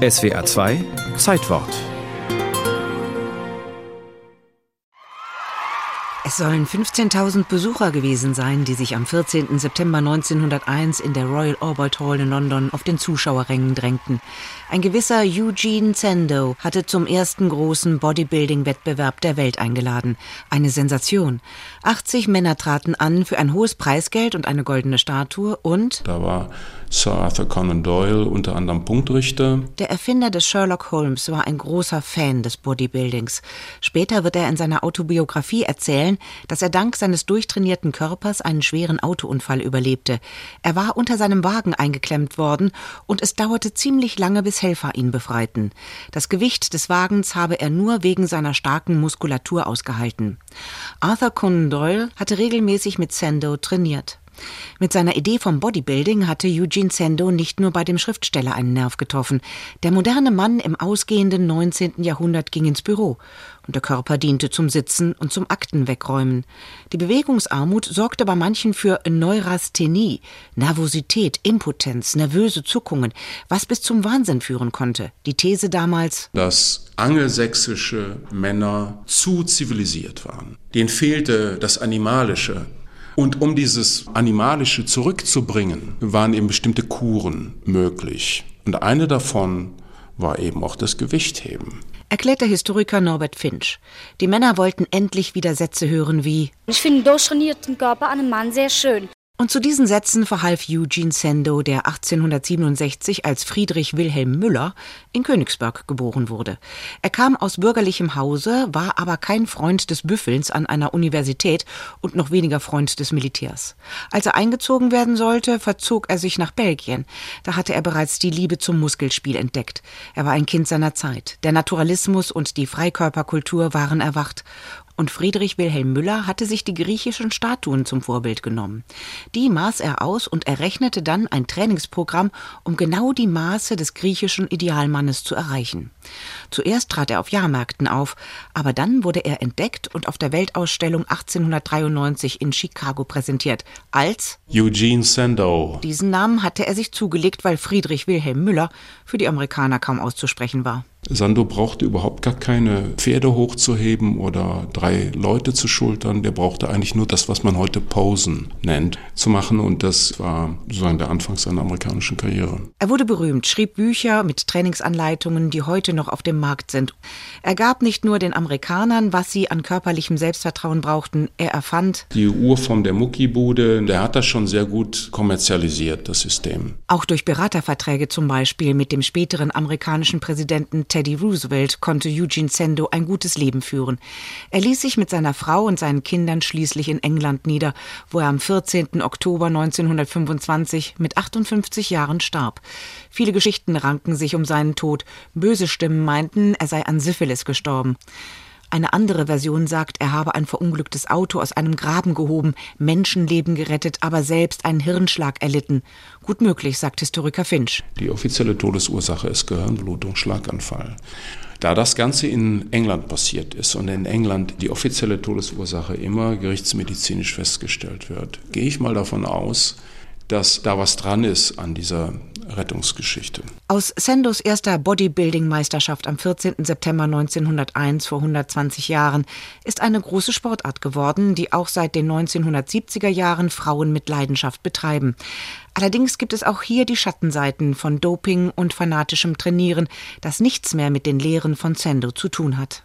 SWA 2 Zeitwort Es sollen 15.000 Besucher gewesen sein, die sich am 14. September 1901 in der Royal Albert Hall in London auf den Zuschauerrängen drängten. Ein gewisser Eugene Sando hatte zum ersten großen Bodybuilding-Wettbewerb der Welt eingeladen. Eine Sensation. 80 Männer traten an für ein hohes Preisgeld und eine goldene Statue und da war Sir Arthur Conan Doyle unter anderem Punktrichter. Der Erfinder des Sherlock Holmes war ein großer Fan des Bodybuildings. Später wird er in seiner Autobiografie erzählen, dass er dank seines durchtrainierten Körpers einen schweren Autounfall überlebte. Er war unter seinem Wagen eingeklemmt worden und es dauerte ziemlich lange, bis Helfer ihn befreiten. Das Gewicht des Wagens habe er nur wegen seiner starken Muskulatur ausgehalten. Arthur Conan Doyle hatte regelmäßig mit Sando trainiert. Mit seiner Idee vom Bodybuilding hatte Eugene Sendo nicht nur bei dem Schriftsteller einen Nerv getroffen. Der moderne Mann im ausgehenden 19. Jahrhundert ging ins Büro und der Körper diente zum Sitzen und zum Akten wegräumen. Die Bewegungsarmut sorgte bei manchen für Neurasthenie, Nervosität, Impotenz, nervöse Zuckungen, was bis zum Wahnsinn führen konnte. Die These damals, dass angelsächsische Männer zu zivilisiert waren. Denen fehlte das Animalische, und um dieses Animalische zurückzubringen, waren eben bestimmte Kuren möglich. Und eine davon war eben auch das Gewichtheben. Erklärt der Historiker Norbert Finch. Die Männer wollten endlich wieder Sätze hören wie Ich finde einen durchtrainierten Körper an einem Mann sehr schön. Und zu diesen Sätzen verhalf Eugene Sendo, der 1867 als Friedrich Wilhelm Müller in Königsberg geboren wurde. Er kam aus bürgerlichem Hause, war aber kein Freund des Büffelns an einer Universität und noch weniger Freund des Militärs. Als er eingezogen werden sollte, verzog er sich nach Belgien. Da hatte er bereits die Liebe zum Muskelspiel entdeckt. Er war ein Kind seiner Zeit. Der Naturalismus und die Freikörperkultur waren erwacht und Friedrich Wilhelm Müller hatte sich die griechischen Statuen zum Vorbild genommen. Die maß er aus und errechnete dann ein Trainingsprogramm, um genau die Maße des griechischen Idealmannes zu erreichen. Zuerst trat er auf Jahrmärkten auf, aber dann wurde er entdeckt und auf der Weltausstellung 1893 in Chicago präsentiert als Eugene Sandow. Diesen Namen hatte er sich zugelegt, weil Friedrich Wilhelm Müller für die Amerikaner kaum auszusprechen war. Sando brauchte überhaupt gar keine Pferde hochzuheben oder drei Leute zu schultern. Der brauchte eigentlich nur das, was man heute Posen nennt, zu machen. Und das war sozusagen der Anfang seiner amerikanischen Karriere. Er wurde berühmt, schrieb Bücher mit Trainingsanleitungen, die heute noch auf dem Markt sind. Er gab nicht nur den Amerikanern, was sie an körperlichem Selbstvertrauen brauchten, er erfand die Urform der Muckibude. Der hat das schon sehr gut kommerzialisiert, das System. Auch durch Beraterverträge zum Beispiel mit dem späteren amerikanischen Präsidenten Teddy Roosevelt konnte Eugene Sendo ein gutes Leben führen. Er ließ sich mit seiner Frau und seinen Kindern schließlich in England nieder, wo er am 14. Oktober 1925 mit 58 Jahren starb. Viele Geschichten ranken sich um seinen Tod. Böse Stimmen meinten, er sei an Syphilis gestorben. Eine andere Version sagt, er habe ein verunglücktes Auto aus einem Graben gehoben, Menschenleben gerettet, aber selbst einen Hirnschlag erlitten. Gut möglich, sagt Historiker Finch. Die offizielle Todesursache ist Gehirnblutung, Schlaganfall. Da das Ganze in England passiert ist und in England die offizielle Todesursache immer gerichtsmedizinisch festgestellt wird, gehe ich mal davon aus, dass da was dran ist an dieser Rettungsgeschichte. Aus Sendos erster Bodybuilding-Meisterschaft am 14. September 1901 vor 120 Jahren ist eine große Sportart geworden, die auch seit den 1970er Jahren Frauen mit Leidenschaft betreiben. Allerdings gibt es auch hier die Schattenseiten von Doping und fanatischem Trainieren, das nichts mehr mit den Lehren von Sendo zu tun hat.